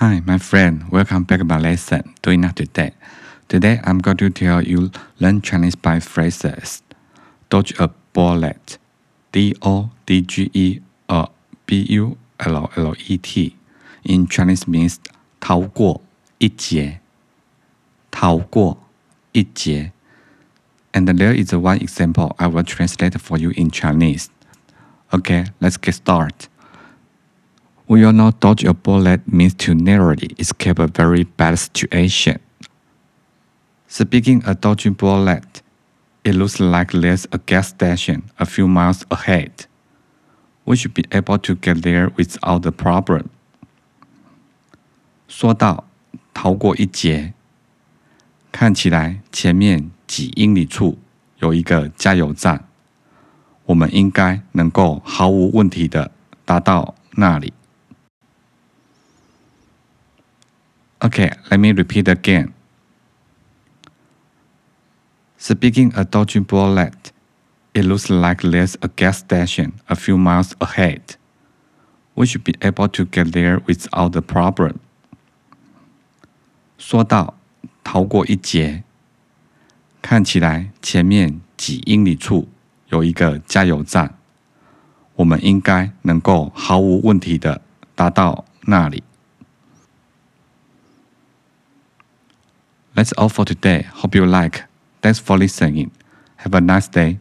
Hi, my friend. Welcome back to my lesson. Doing that today. Today, I'm going to tell you learn Chinese by phrases. Dodge a bullet. D O D G E a B U L L E T. In Chinese means 逃过一劫。逃过一劫。And there is one example I will translate for you in Chinese. Okay, let's get started. We all know dodge a bullet means to narrowly escape a very bad situation. Speaking of dodging bullet, it looks like there's a gas station a few miles ahead. We should be able to get there without a problem. 说到逃过一劫，看起来前面几英里处有一个加油站，我们应该能够毫无问题的达到那里。 Okay, let me repeat again. Speaking of dodging bullet, it looks like there's a gas station a few miles ahead. We should be able to get there without a problem. 说到逃过一劫，看起来前面几英里处有一个加油站，我们应该能够毫无问题的达到那里。 That's all for today. Hope you like. Thanks for listening. Have a nice day.